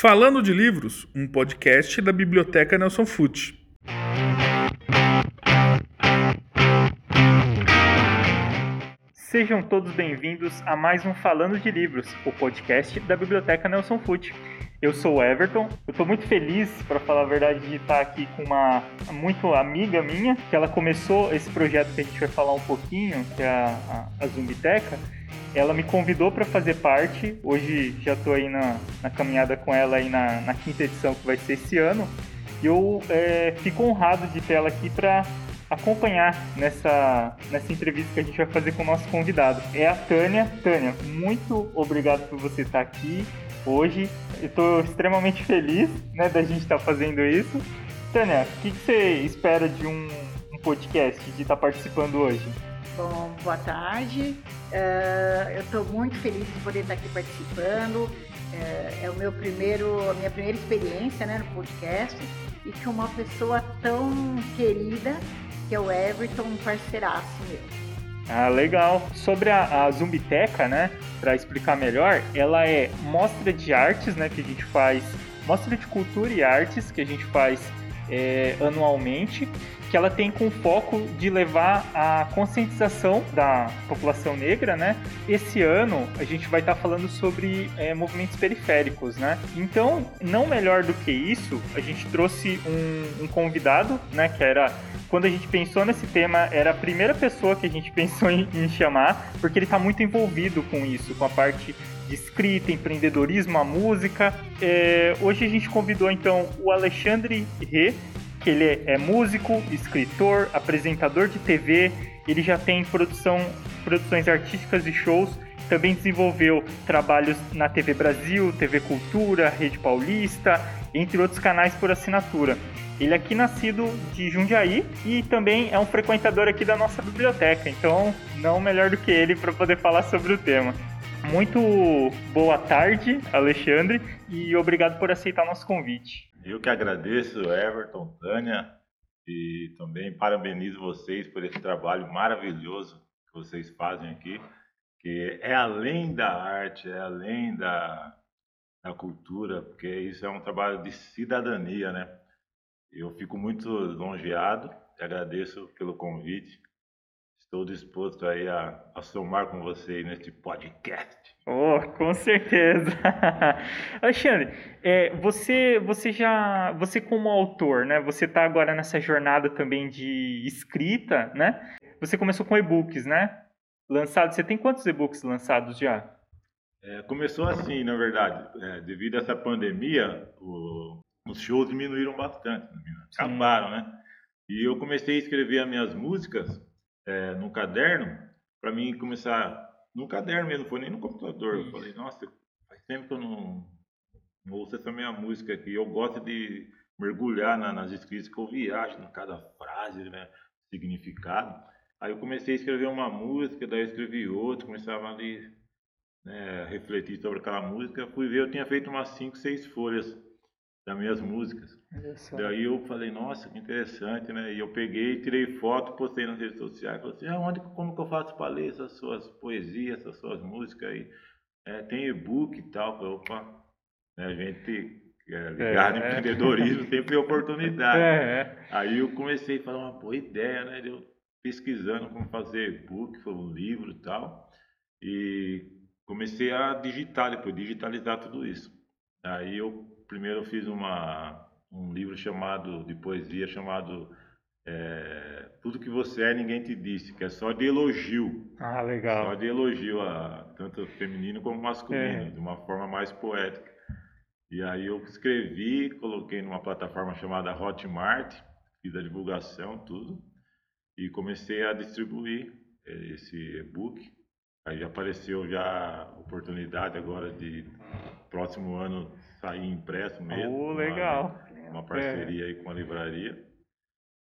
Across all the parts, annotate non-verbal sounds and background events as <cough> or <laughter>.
Falando de Livros, um podcast da Biblioteca Nelson Fute. Sejam todos bem-vindos a mais um Falando de Livros, o podcast da Biblioteca Nelson Fute. Eu sou o Everton, eu estou muito feliz, para falar a verdade, de estar aqui com uma muito amiga minha, que ela começou esse projeto que a gente vai falar um pouquinho, que é a, a, a Zumbiteca. Ela me convidou para fazer parte, hoje já estou aí na, na, caminhada com ela aí na, na, quinta edição que vai ser esse ano. E eu é, fico honrado de ter ela aqui para acompanhar nessa, nessa entrevista que a gente vai fazer com o nosso convidado. É a Tânia. Tânia, muito obrigado por você estar aqui hoje. Estou extremamente feliz né, da gente estar tá fazendo isso. Tânia, o que, que, você espera de um, um podcast, de estar tá participando hoje? Bom, boa tarde. Uh, eu estou muito feliz de poder estar aqui participando. Uh, é o meu primeiro, a minha primeira experiência né, no podcast e com uma pessoa tão querida que é o Everton, um parceiraço meu. Ah, legal. Sobre a, a Zumbiteca, né, para explicar melhor, ela é mostra de artes, né, que a gente faz, mostra de cultura e artes que a gente faz é, anualmente, que ela tem com foco de levar a conscientização da população negra, né? Esse ano a gente vai estar tá falando sobre é, movimentos periféricos, né? Então, não melhor do que isso, a gente trouxe um, um convidado, né? Que era quando a gente pensou nesse tema, era a primeira pessoa que a gente <laughs> pensou em, em chamar, porque ele está muito envolvido com isso, com a parte de escrita, empreendedorismo, a música. É, hoje a gente convidou então o Alexandre Rê, ele é, é músico, escritor, apresentador de TV, ele já tem produção, produções artísticas e shows, também desenvolveu trabalhos na TV Brasil, TV Cultura, Rede Paulista, entre outros canais por assinatura. Ele é aqui nascido de Jundiaí e também é um frequentador aqui da nossa biblioteca, então não melhor do que ele para poder falar sobre o tema. Muito boa tarde, Alexandre, e obrigado por aceitar nosso convite. Eu que agradeço, Everton, Tânia, e também parabenizo vocês por esse trabalho maravilhoso que vocês fazem aqui, que é além da arte, é além da, da cultura, porque isso é um trabalho de cidadania, né? Eu fico muito longeado e agradeço pelo convite. Estou disposto aí a, a somar com você neste podcast. Oh, com certeza. <laughs> Alexandre, é, você, você já, você como autor, né? Você está agora nessa jornada também de escrita, né? Você começou com e-books, né? Lançados. Você tem quantos e-books lançados já? É, começou assim, na verdade, é, devido a essa pandemia, o, os shows diminuíram bastante, acabaram, né? E eu comecei a escrever as minhas músicas é, no caderno, para mim começar no caderno mesmo, foi nem no computador. Eu falei, nossa, faz tempo que eu não, não ouço essa minha música aqui. Eu gosto de mergulhar na, nas escritas, que eu viajo em cada frase, né, significado. Aí eu comecei a escrever uma música, daí eu escrevi outra, começava ali né, a refletir sobre aquela música. Fui ver, eu tinha feito umas 5, 6 folhas das minhas músicas. Daí eu falei, nossa, que interessante, né? E eu peguei, tirei foto, postei nas redes sociais, falei assim, ah, onde, como que eu faço para ler essas suas poesias, essas suas músicas aí? É, tem e-book e tal, falei, opa, né, a gente é, ligado é, em empreendedorismo sempre tem oportunidade. <laughs> É, é, aí eu comecei a falar uma boa ideia, né? Eu pesquisando como fazer e-book, um livro e tal, e comecei a digitar, depois digitalizar tudo isso. Aí eu primeiro eu fiz uma, um livro chamado de poesia chamado é, Tudo que você é ninguém te disse, que é só de elogio. Ah, legal. Só de elogio a tanto feminino como masculino, é. de uma forma mais poética. E aí eu escrevi, coloquei numa plataforma chamada Hotmart, fiz a divulgação, tudo, e comecei a distribuir é, esse e-book. Aí apareceu já a oportunidade agora de próximo ano sair impresso mesmo. Oh, legal. Uma, uma parceria é. aí com a livraria.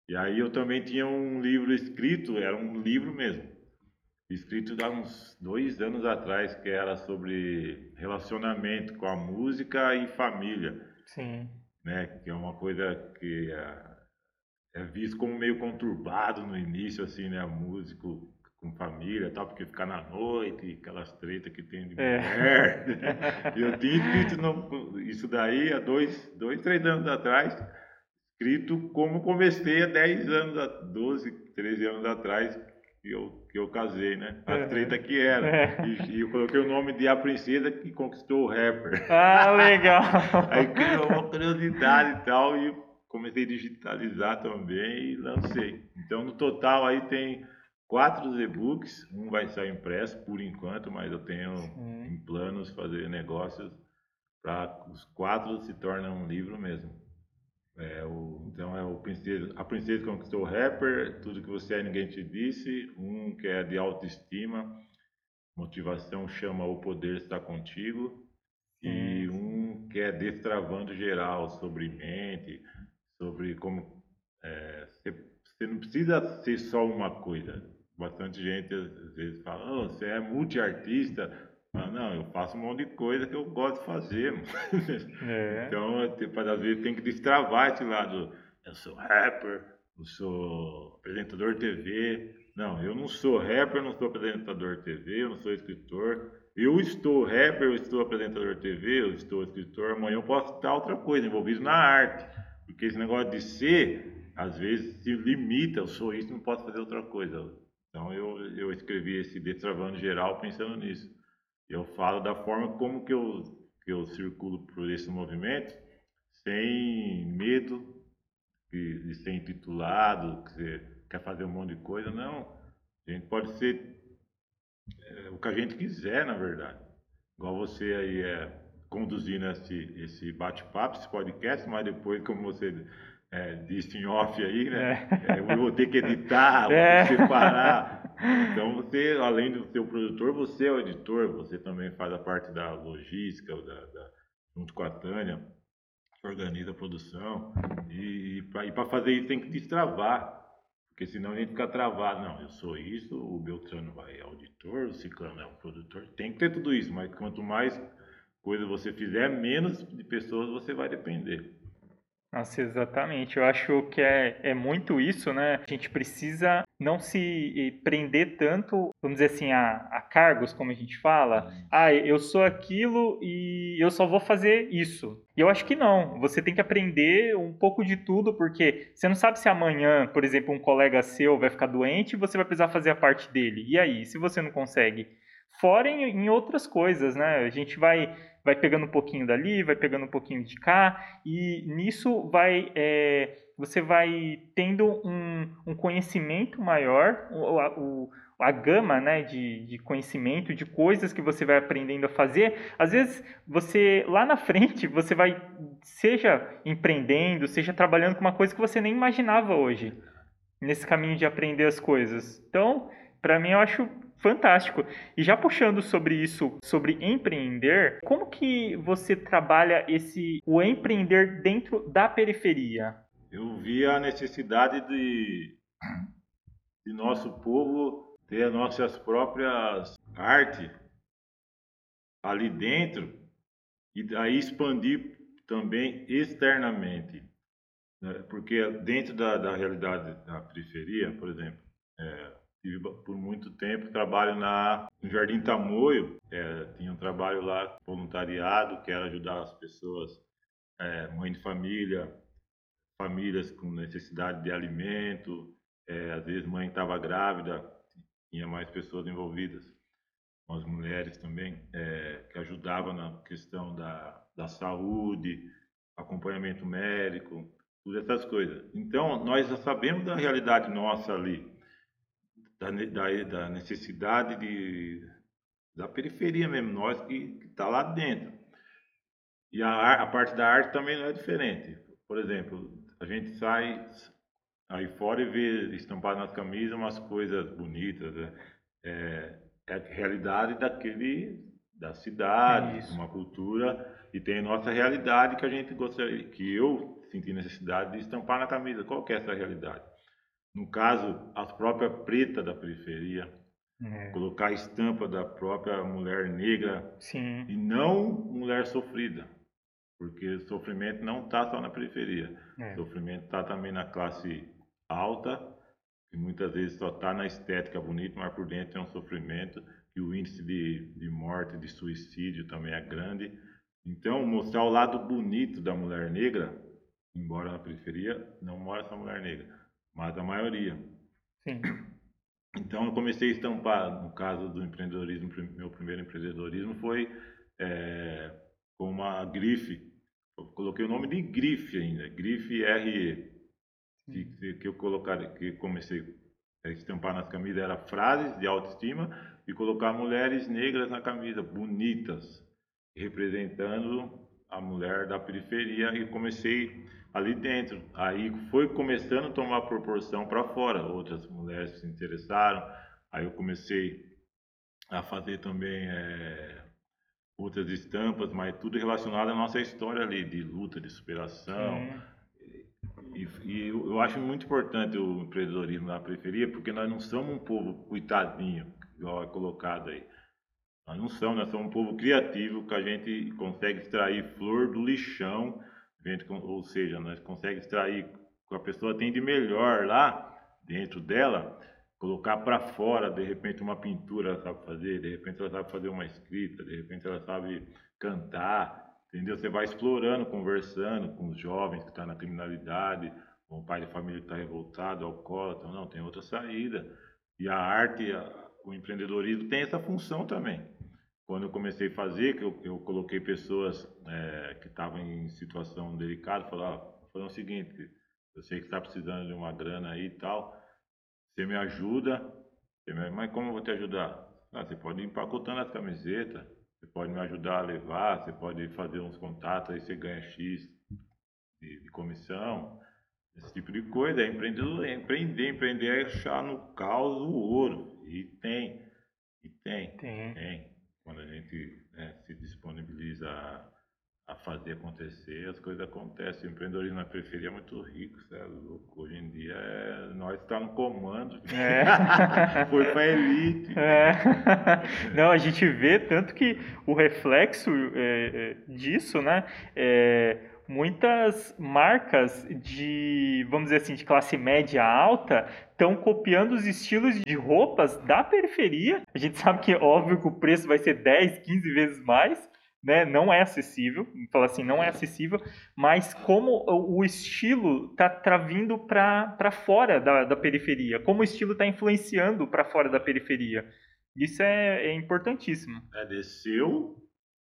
E aí eu também tinha um livro escrito, era um livro mesmo, escrito há uns dois anos atrás, que era sobre relacionamento com a música e família. Sim. Né? Que é uma coisa que é, é visto como meio conturbado no início, assim, né? Músico com família tal, porque ficar na noite, aquelas tretas que tem de É. mulher. <laughs> E eu tinha escrito no- isso daí há dois, dois, três anos atrás, escrito como comecei há 10 anos, a- 12, 13 anos atrás, que eu, que eu casei, né? As Uhum. tretas que era. É. E, e eu coloquei o nome de A Princesa que Conquistou o Rapper. Ah, legal. <laughs> Aí criou uma curiosidade e tal, e comecei a digitalizar também e lancei. Então, no total, aí tem quatro e-books, um vai sair impresso por enquanto, mas eu tenho Sim. em planos fazer negócios para os quatro se tornam um livro mesmo. É o, então é o princesa, a princesa conquistou o rapper, tudo que você é ninguém te disse, um que é de autoestima, motivação chama o poder está contigo e um que é destravando geral sobre mente, sobre como é, você, você não precisa ser só uma coisa. Bastante gente às vezes fala, "Oh, você é multiartista. Ah, não, eu faço um monte de coisa que eu gosto de fazer. <laughs> É. Então, te- às vezes tem que destravar esse lado. Eu sou rapper, eu sou apresentador de TV. Não, eu não sou rapper, eu não sou apresentador de TV, eu não sou escritor. Eu estou rapper, eu estou apresentador de TV, eu estou escritor. Amanhã eu posso estar outra coisa, envolvido na arte. Porque esse negócio de ser, às vezes, se limita. Eu sou isso, não posso fazer outra coisa. Então, eu, eu escrevi esse Destravando Geral pensando nisso. Eu falo da forma como que eu, que eu circulo por esse movimento, sem medo de, de ser intitulado, que você quer fazer um monte de coisa. Não. A gente pode ser é, o que a gente quiser, na verdade. Igual você aí é conduzindo esse, esse bate-papo, esse podcast, mas depois, como você é, disse em off aí, né? é, eu vou ter que editar, vou É. separar. Então, você, além do ser o produtor, você é o editor, você também faz a parte da logística, da, da- junto com a Tânia, organiza a produção. E, e para fazer isso tem que destravar, porque senão a gente fica travado. Não, eu sou isso, o Beltrano vai é auditor, o Ciclano é um produtor. Tem que ter tudo isso, mas quanto mais coisa você fizer, menos de pessoas você vai depender. Nossa, exatamente. Eu acho que é, é muito isso, né? A gente precisa não se eh, prender tanto, vamos dizer assim, a, a cargos, como a gente fala. Ah, eu sou aquilo e eu só vou fazer isso. E eu acho que não. Você tem que aprender um pouco de tudo, porque você não sabe se amanhã, por exemplo, um colega seu vai ficar doente e você vai precisar fazer a parte dele. E aí, se você não consegue? Fora em, em outras coisas, né? A gente vai vai pegando um pouquinho dali, vai pegando um pouquinho de cá, e nisso vai é, você vai tendo um, um conhecimento maior, o, a, o- a gama né, de, de conhecimento, de coisas que você vai aprendendo a fazer. Às vezes, você lá na frente, você vai, seja empreendendo, seja trabalhando com uma coisa que você nem imaginava hoje, nesse caminho de aprender as coisas. Então, para mim, eu acho fantástico. E já puxando sobre isso, sobre empreender, como que você trabalha esse o empreender dentro da periferia? Eu vi a necessidade de, de nosso povo ter as nossas próprias artes ali dentro e daí expandir também externamente. né? Porque dentro da, da realidade da periferia, por exemplo, é, tive por muito tempo trabalho na, no Jardim Tamoio, é, tinha um trabalho lá voluntariado, que era ajudar as pessoas, é, mãe de família, famílias com necessidade de alimento, é, às vezes mãe estava grávida, tinha mais pessoas envolvidas, as mulheres também, é, que ajudavam na questão da, da saúde, acompanhamento médico, todas essas coisas. Então, nós já sabemos da realidade nossa ali, da, da, da necessidade de, da periferia mesmo, nós que está lá dentro. E a, a parte da arte também não é diferente. Por exemplo, a gente sai aí fora e vê estampado nas camisas umas coisas bonitas. Né? É, é a realidade daquele da cidade, Isso. uma cultura e tem a nossa realidade que a gente gostaria, que eu senti necessidade de estampar na camisa. Qual que é essa realidade? No caso, as próprias pretas da periferia, É, colocar a estampa da própria mulher negra sim, e não mulher sofrida, porque o sofrimento não está só na periferia, é, o sofrimento está também na classe alta, que muitas vezes só está na estética bonita, mas por dentro é um sofrimento, e o índice de, de morte, de suicídio também é grande. Então, mostrar o lado bonito da mulher negra, embora na periferia não mora essa mulher negra, mas a maioria. Sim. Então, eu comecei a estampar, no caso do empreendedorismo, meu primeiro empreendedorismo foi é, com uma grife. Eu coloquei o nome de grife ainda, grife RE. Que, que eu colocar, que comecei a estampar nas camisas era frases de autoestima e colocar mulheres negras na camisa, bonitas, representando a mulher da periferia e comecei ali dentro. Aí foi começando a tomar proporção para fora. Outras mulheres se interessaram. Aí eu comecei a fazer também é, outras estampas, mas tudo relacionado à nossa história ali de luta, de superação. E, e, eu acho muito importante o empreendedorismo na periferia, porque nós não somos um povo coitadinho, igual é colocado aí. Nós não somos, nós somos um povo criativo que a gente consegue extrair flor do lixão, ou seja, nós conseguimos extrair o que a pessoa tem de melhor lá dentro dela, colocar para fora, de repente uma pintura ela sabe fazer, de repente ela sabe fazer uma escrita, de repente ela sabe cantar, entendeu? Você vai explorando, conversando com os jovens que estão tá na criminalidade, com o pai de família que está revoltado, alcoólatra, não, tem outra saída. E a arte, o empreendedorismo tem essa função também. Quando eu comecei a fazer, que eu, eu coloquei pessoas é, que estavam em situação delicada, falaram, ah, o seguinte, eu sei que está precisando de uma grana aí e tal, você me ajuda, você me... mas como eu vou te ajudar? Ah, você pode ir empacotando as camisetas, você pode me ajudar a levar, você pode fazer uns contatos, aí você ganha X de, de comissão, esse tipo de coisa. É empreender, empreender, empreender é achar no caos o ouro. E tem, e tem, tem. tem. Quando a gente né, se disponibiliza a, a, fazer acontecer, as coisas acontecem. O empreendedorismo na periferia é muito rico, é louco. Hoje em dia é, nós estamos no comando. É. <laughs> Foi para elite. É. Não, a gente vê tanto que o reflexo é, é disso, né? Muitas marcas de, vamos dizer assim, de classe média alta estão copiando os estilos de roupas da periferia. A gente <laughs> sabe que é óbvio que o preço vai ser 10, 15 vezes mais, né? Não é acessível, falar assim, não é acessível, mas como o estilo está tá vindo para fora da, da periferia, como o estilo está influenciando para fora da periferia. Isso é, é importantíssimo. É, desceu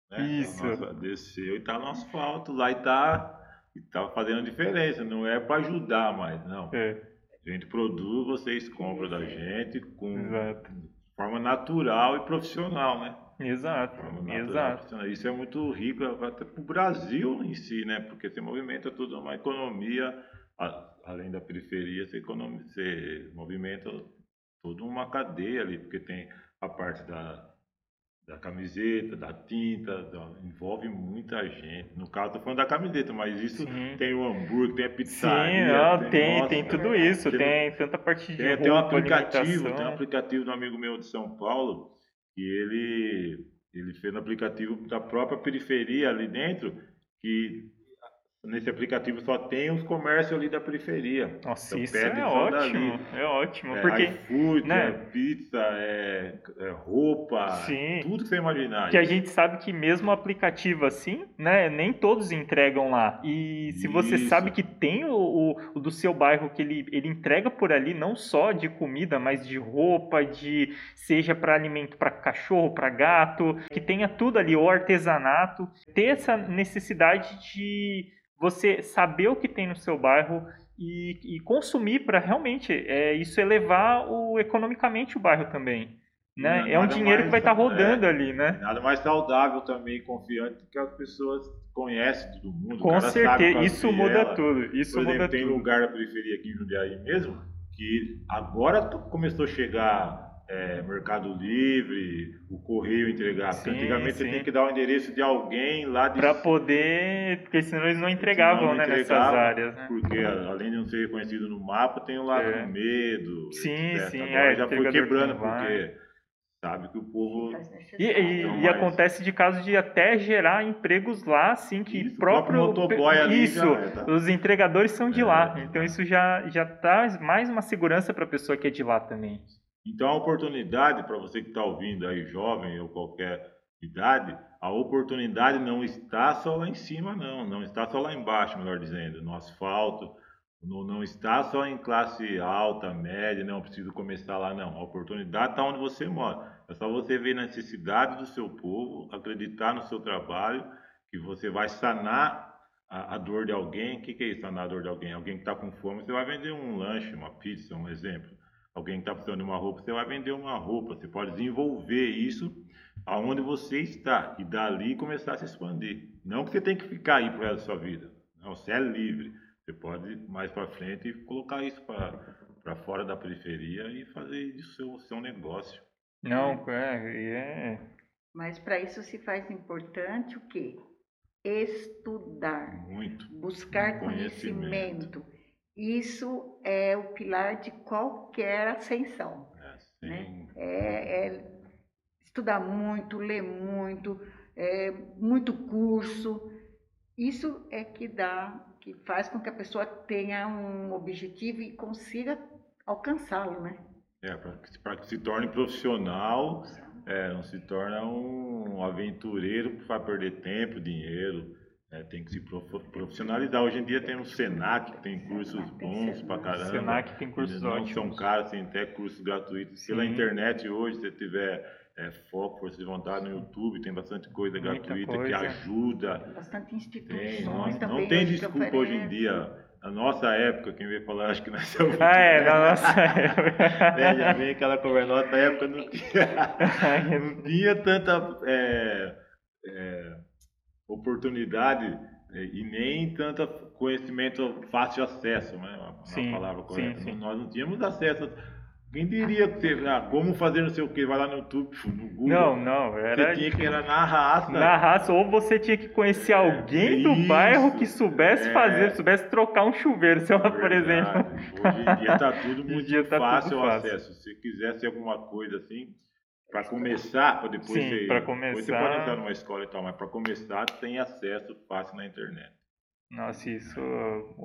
né? Isso. Nossa, desceu e tá no asfalto lá e tá, e tá fazendo diferença. Não é para ajudar mais, não. É. A gente produz, vocês compram da gente com Exato. forma natural e profissional, né? Exato. Exato. Isso é muito rico até para o Brasil em si, né? Porque você movimenta toda uma economia, além da periferia, você, economia, você movimenta toda uma cadeia ali, porque tem a parte da da camiseta, da tinta, da, envolve muita gente. No caso, tô falando da camiseta, mas isso Sim. tem o hambúrguer, tem a pizzaria. Sim, não, tem, tem, nossa, tem tudo isso, tem, tem tanta parte de tem, roupa, tem um aplicativo, tem um aplicativo do amigo meu de São Paulo, que ele, ele fez um aplicativo da própria periferia ali dentro, que nesse aplicativo só tem os comércios ali da periferia. Nossa, então, isso é ótimo, é ótimo, é, porque iFood, né? é pizza, é, é, roupa, Sim. tudo que você imaginar. Que a gente sabe que mesmo aplicativo assim, né, nem todos entregam lá. E se isso. você sabe que tem o, o, o, do seu bairro que ele, ele entrega por ali não só de comida, mas de roupa, de seja para alimento para cachorro, para gato, que tenha tudo ali, o artesanato, ter essa necessidade de você saber o que tem no seu bairro e, e consumir para realmente é, isso elevar o, economicamente o bairro também. Né? é um dinheiro mais, que vai estar tá rodando é, ali, né? Nada mais saudável também, confiante, que as pessoas conhecem todo mundo. Com certeza, isso muda tudo. Isso Por exemplo, muda tem tudo. lugar da periferia aqui em Jundiaí mesmo que agora começou a chegar é, Mercado Livre, o correio entregar. Sim, antigamente sim. você tem que dar o endereço de alguém lá de... Para poder, porque senão eles não entregavam, não né, nessas áreas. Né? Porque além de não ser reconhecido no mapa, tem o lado é. do medo. Sim, etc. sim. Agora é, já foi quebrando, porque sabe que o povo E, e- Então, e acontece de caso de até gerar empregos lá, assim, que Isso, o próprio. próprio motoboy ali isso, já é, tá? os entregadores são de É, lá. Então isso já, já traz mais uma segurança para a pessoa que é de lá também. Então, a oportunidade para você que está ouvindo aí, jovem ou qualquer idade, a oportunidade não está só lá em cima, não. Não está só lá embaixo, melhor dizendo, no asfalto. Não, não está só em classe alta, média, não preciso começar lá, não. A oportunidade está onde você mora. É só você ver a necessidade do seu povo, acreditar no seu trabalho, que você vai sanar a, a dor de alguém. O que, que é isso, sanar a dor de alguém? Alguém que está com fome, você vai vender um lanche, uma pizza, um exemplo. Alguém que está precisando de uma roupa, você vai vender uma roupa. Você pode desenvolver isso aonde você está e dali começar a se expandir. Não que você tem que ficar aí pro resto da sua vida. Não, você é livre. Você pode ir mais para frente e colocar isso para fora da periferia e fazer disso seu, seu negócio. Não, é. é Mas para isso se faz importante o quê? Estudar, Muito. buscar Conhecimento. conhecimento. Isso é o pilar de qualquer ascensão. É, Né? É, é estudar muito, ler muito, é, muito curso. Isso é que dá, que faz com que a pessoa tenha um objetivo e consiga alcançá-lo, né? É, para que se torne profissional, é, não se torna um aventureiro que vai perder tempo, dinheiro. É, tem que se prof- profissionalizar. Hoje em dia tem o Senac, que tem cursos bons pra caramba. Senac tem cursos não ótimos. são caros, tem até cursos gratuitos. Pela Sim. internet hoje, se você tiver é, foco, força de vontade no YouTube, tem bastante coisa Muita gratuita que coisa. ajuda. Bastante Tem, instituições não, também. não tem que desculpa hoje em dia. Na nossa época, quem veio falar, acho que nós <laughs> somos. Ah, é, na nossa <laughs> época. É, já vem aquela conversa. Na nossa época não tinha, <laughs> não tinha tanta é, é, oportunidade é, e nem tanto conhecimento fácil acesso, né? Uma, uma Sim, palavra sim, correta. sim. Nós não tínhamos acesso. Quem diria que você, ah, como fazer não sei o que, vai lá no YouTube, no Google. Não, não, Você era tinha que era na raça. na raça, ou você tinha que conhecer alguém do Isso, bairro que soubesse é. fazer, soubesse trocar um chuveiro, sei lá, por exemplo. Hoje em dia está tudo <laughs> muito dia tá tudo fácil o fácil. acesso. Se quisesse alguma coisa assim, para começar, para depois Sim, você. Depois você começar- pode entrar numa escola e tal, mas para começar tem acesso fácil na internet. Nossa, isso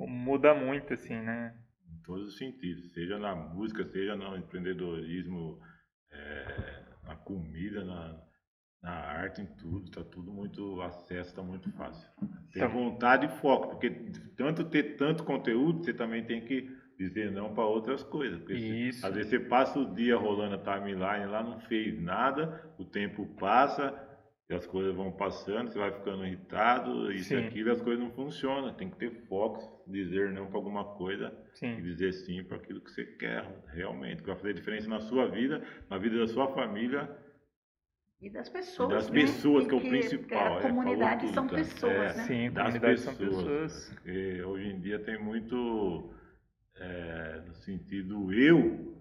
muda muito, assim, né? Em todos os sentidos. Seja na música, seja no empreendedorismo, é, na comida, na, na arte, em tudo. Está tudo muito. O acesso está muito fácil. Tem Tá. vontade e foco, porque tanto ter tanto conteúdo, você também tem que dizer não para outras coisas. Porque você- Isso. às vezes você passa o dia rolando a timeline lá, não fez nada, o tempo passa, e as coisas vão passando, você vai ficando irritado, isso e aquilo, e as coisas não funcionam. Tem que ter foco, dizer não para alguma coisa e Sim. dizer sim para aquilo que você quer, realmente, que vai fazer diferença na sua vida, na vida da sua família. E das pessoas. E das né? pessoas, E que é o principal, A é, comunidade falou são pessoas, É. né? Sim, das comunidade são pessoas. pessoas. Porque hoje em dia tem muito é, no sentido eu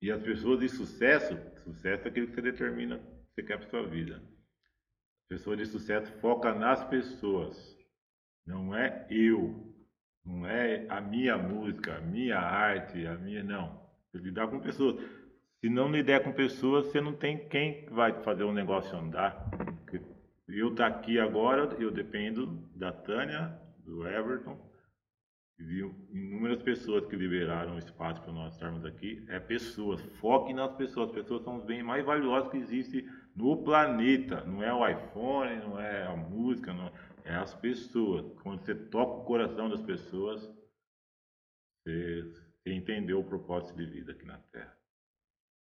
e as pessoas de sucesso. Sucesso é aquilo que você determina que você quer para sua vida. Pessoa de sucesso foca nas pessoas, não é eu, não é a minha música, a minha arte, a minha não. Você lidar com pessoas. Se não lidar com pessoas, você não tem quem vai fazer o negócio andar. Eu estar aqui agora, eu dependo da Tânia, do Everton, de inúmeras pessoas que liberaram espaço para nós estarmos aqui. É pessoas, foque nas pessoas. As pessoas são os bens mais valiosos que existem no planeta. Não é o iPhone, não é a música, não, é as pessoas. Quando você toca o coração das pessoas, você entendeu o propósito de vida aqui na Terra.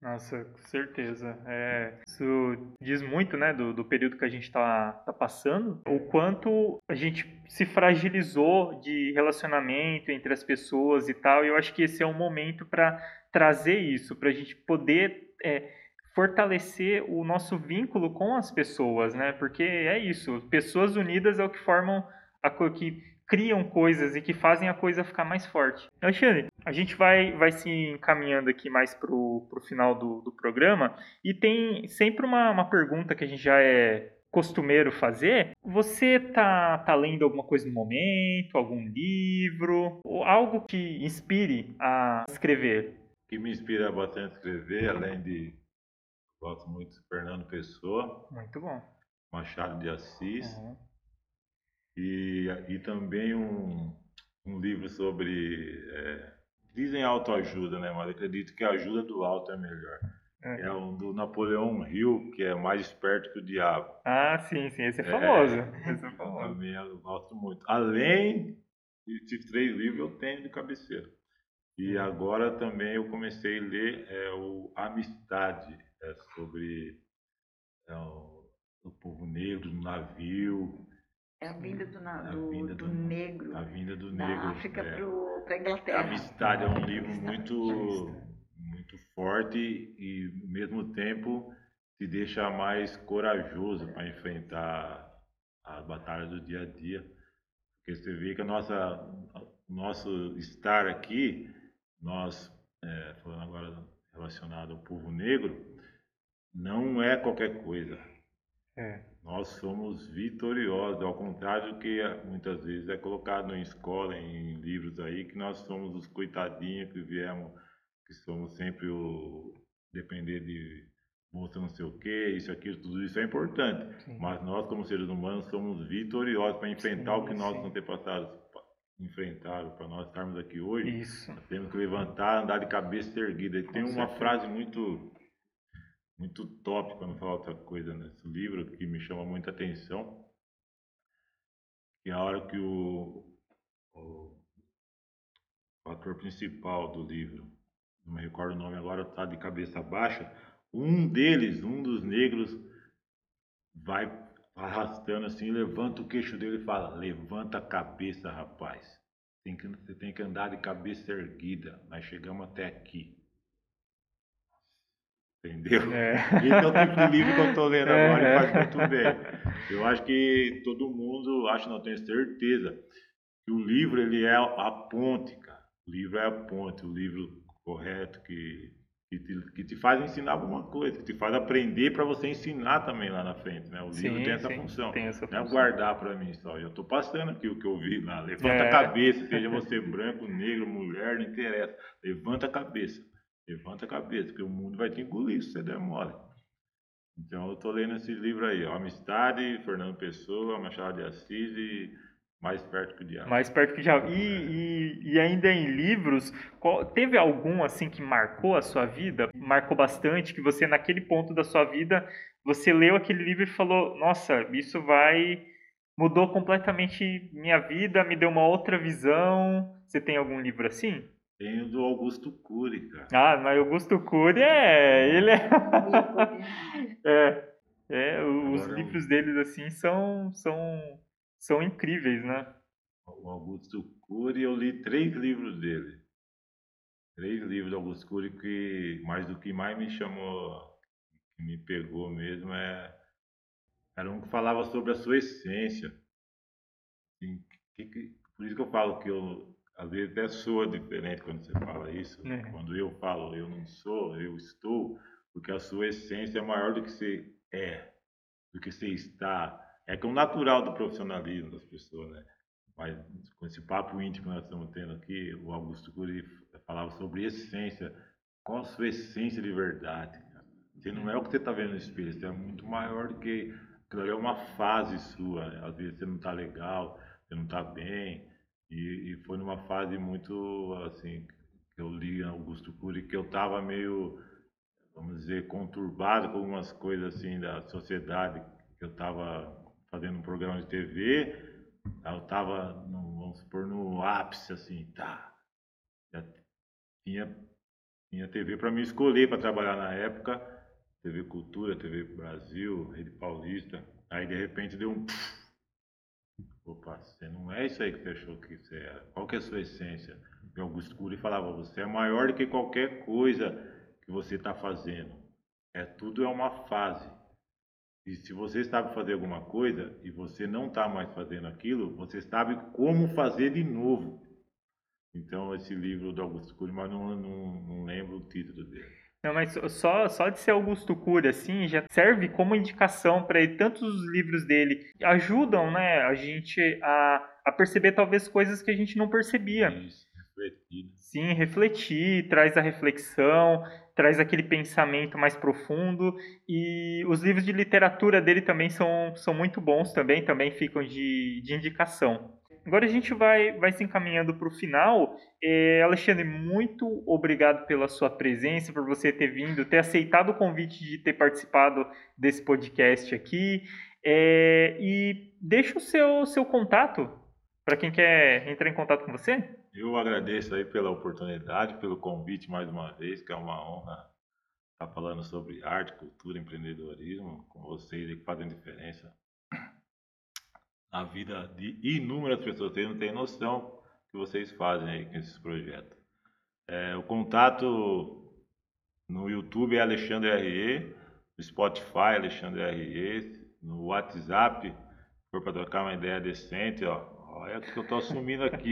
Nossa, com certeza. É, isso diz muito, né, do, do período que a gente está tá passando, o quanto a gente se fragilizou de relacionamento entre as pessoas e tal. E eu acho que esse é um momento para trazer isso, para a gente poder é, fortalecer o nosso vínculo com as pessoas, né? Porque é isso, pessoas unidas é o que formam a que criam coisas e que fazem a coisa ficar mais forte. Alexandre, a gente vai, vai se encaminhando aqui mais pro, pro final do, do programa e tem sempre uma, uma pergunta que a gente já é costumeiro fazer. Você tá, tá lendo alguma coisa no momento, algum livro, ou algo que inspire a escrever? O que me inspira bastante a escrever, além de Gosto muito de Fernando Pessoa. Muito bom. Machado de Assis. Uhum. E, e também um, um livro sobre. É, dizem autoajuda, né? Mas acredito que a ajuda do alto é melhor. É. é um do Napoleão Hill, que é mais esperto que o diabo. Ah, sim, sim, esse é famoso. <laughs> É, esse é famoso. Também eu gosto muito. Além desses três livros, eu tenho de cabeceira. E agora também eu comecei a ler é, o Amistade, é, sobre é, o, o, povo negro no navio. É a vinda do, na, do, vinda do, do, negro. A vinda do da negro. África é, para a Inglaterra. Amistade é um livro muito, muito forte e, ao mesmo tempo, te deixa mais corajoso para enfrentar as batalhas do dia a dia. Porque você vê que a nossa, nosso estar aqui nós, é, falando agora relacionado ao povo negro, não é qualquer coisa. É. Nós somos vitoriosos, ao contrário do que muitas vezes é colocado em escola, em livros aí, que nós somos os coitadinhos que viemos, que somos sempre o depender de moça não sei o que, isso, aquilo, tudo isso é importante. Sim. Mas nós, como seres humanos, somos vitoriosos para enfrentar sim, o que nossos antepassados enfrentaram para nós estarmos aqui hoje, Isso. temos que levantar, andar de cabeça erguida. E tem uma frase muito muito top, para não falar outra coisa nesse livro, que me chama muita atenção, que é a hora que o, o, o ator principal do livro, não me recordo o nome agora, está de cabeça baixa, um deles, um dos negros, vai arrastando assim, levanta o queixo dele e fala: Levanta a cabeça, rapaz. Tem que, você tem que andar de cabeça erguida. Nós chegamos até aqui. Entendeu? É. Esse é o tipo de livro que eu estou lendo agora é. e faz muito bem. Eu acho que todo mundo, acho não, tenho certeza, que o livro ele é a ponte, cara. O livro é a ponte, o livro correto que que te, que te faz ensinar alguma coisa, que te faz aprender para você ensinar também lá na frente, né? O sim, livro tem essa sim, função. Tem essa não é guardar para mim só. Eu estou passando aqui o que eu vi lá. Levanta é. a cabeça, seja você <laughs> branco, negro, mulher, não interessa. Levanta a cabeça. Levanta a cabeça, porque o mundo vai te engolir se você der mole. Então eu estou lendo esse livro aí, ó, Amistade, Fernando Pessoa, Machado de Assis e mais perto que o diabo. Mais perto que o diabo. E, e, e ainda em livros, qual, teve algum assim que marcou a sua vida? Marcou bastante, que você naquele ponto da sua vida, você leu aquele livro e falou, nossa, isso vai... Mudou completamente minha vida, me deu uma outra visão. Você tem algum livro assim? Tenho do Augusto Cury, cara. Ah, mas Augusto Cury é... Ele é... <laughs> é, é os Agora, livros deles assim são... são são incríveis, né? O Augusto Cury, eu li três livros dele. Três livros do Augusto Cury que mais do que mais me chamou, que me pegou mesmo é era um que falava sobre a sua essência. Assim, que, que, por isso que eu falo que eu às vezes até soa diferente quando você fala isso. É. Quando eu falo eu não sou, eu estou, porque a sua essência é maior do que você é, do que você está é que é o natural do profissionalismo das pessoas, né? Mas com esse papo íntimo que nós estamos tendo aqui, o Augusto Cury falava sobre essência. Qual a sua essência de verdade? Você não é o que você está vendo no espelho, você é muito maior do que. Aquilo ali é uma fase sua. Né? Às vezes você não está legal, você não está bem. E, e, foi numa fase muito, assim, que eu li Augusto Cury, que eu estava meio, vamos dizer, conturbado com algumas coisas assim da sociedade eu estava fazendo um programa de TV, eu estava, vamos supor, no ápice, assim, tá. Já tinha, tinha TV para me escolher para trabalhar na época, TV Cultura, TV Brasil, Rede Paulista. Aí de repente deu um. Opa, você não é isso aí que você achou que você era. Qual que é a sua essência? O Augusto Cury falava, você é maior do que qualquer coisa que você está fazendo. É tudo é uma fase. E se você sabe fazer alguma coisa e você não está mais fazendo aquilo, você sabe como fazer de novo. Então, esse livro do Augusto Cury, mas não, não, não lembro o título dele. Não, mas só, só de ser Augusto Cury, assim, já serve como indicação para ele. Tantos os livros dele ajudam, né, a gente a, a perceber talvez coisas que a gente não percebia. Isso, refletir. Sim, refletir, traz a reflexão, traz aquele pensamento mais profundo e os livros de literatura dele também são, são muito bons também, também ficam de, de indicação. Agora a gente vai, vai se encaminhando para o final. É, Alexandre, muito obrigado pela sua presença, por você ter vindo, ter aceitado o convite de ter participado desse podcast aqui. É, e deixa o seu, seu contato para quem quer entrar em contato com você. Eu agradeço aí pela oportunidade, pelo convite mais uma vez, que é uma honra estar falando sobre arte, cultura, empreendedorismo com vocês que fazem diferença na vida de inúmeras pessoas. Vocês não têm noção que vocês fazem aí com esses projetos. É, o contato no YouTube é Alexandre RE, no Spotify Alexandre RE, no WhatsApp, se for para trocar uma ideia decente, ó, olha que eu tô assumindo aqui.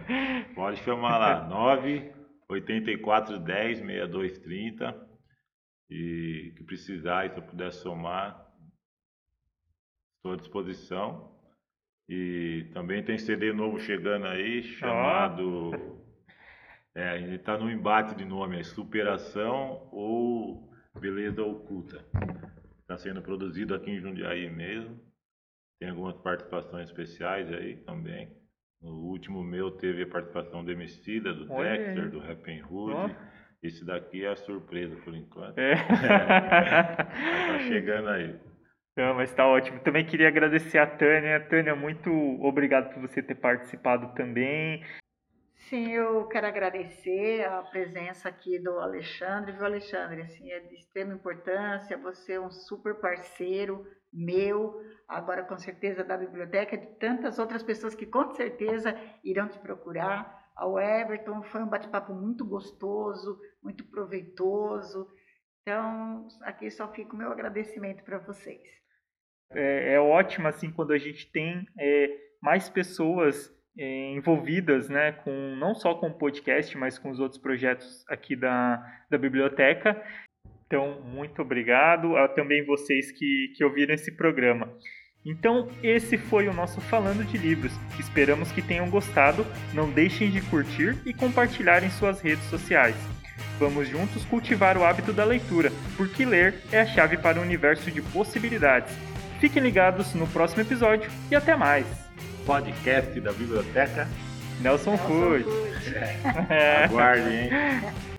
<laughs> Pode chamar lá, 9 84 10 62 30 e que precisar e se eu puder somar, estou à disposição. E também tem CD novo chegando aí, chamado. Oh. É, a gente está no embate de nome, é Superação ou Beleza Oculta. Está sendo produzido aqui em Jundiaí mesmo. Tem algumas participações especiais aí também. No último meu teve a participação do Emicida, do Olha Dexter, aí. do Happy Hood. Oh. Esse daqui é a surpresa por enquanto. É. <laughs> tá chegando aí. Não, mas tá ótimo. Também queria agradecer a Tânia. Tânia, muito obrigado por você ter participado também. Sim, eu quero agradecer a presença aqui do Alexandre. Viu, Alexandre? Assim, é de extrema importância. Você é um super parceiro meu, agora com certeza da biblioteca, de tantas outras pessoas que com certeza irão te procurar. Ao Everton, foi um bate-papo muito gostoso, muito proveitoso. Então, aqui só fica o meu agradecimento para vocês é, é ótima assim quando a gente tem é, mais pessoas é, envolvidas, né, com não só com o podcast, mas com os outros projetos aqui da, da biblioteca. Então, muito obrigado a também vocês que, que ouviram esse programa. Então, esse foi o nosso Falando de Livros. Esperamos que tenham gostado. Não deixem de curtir e compartilhar em suas redes sociais. Vamos juntos cultivar o hábito da leitura, porque ler é a chave para um universo de possibilidades. Fiquem ligados no próximo episódio e até mais. Podcast da Biblioteca Nelson, Nelson Food. É. <laughs> Aguarde, hein? <laughs>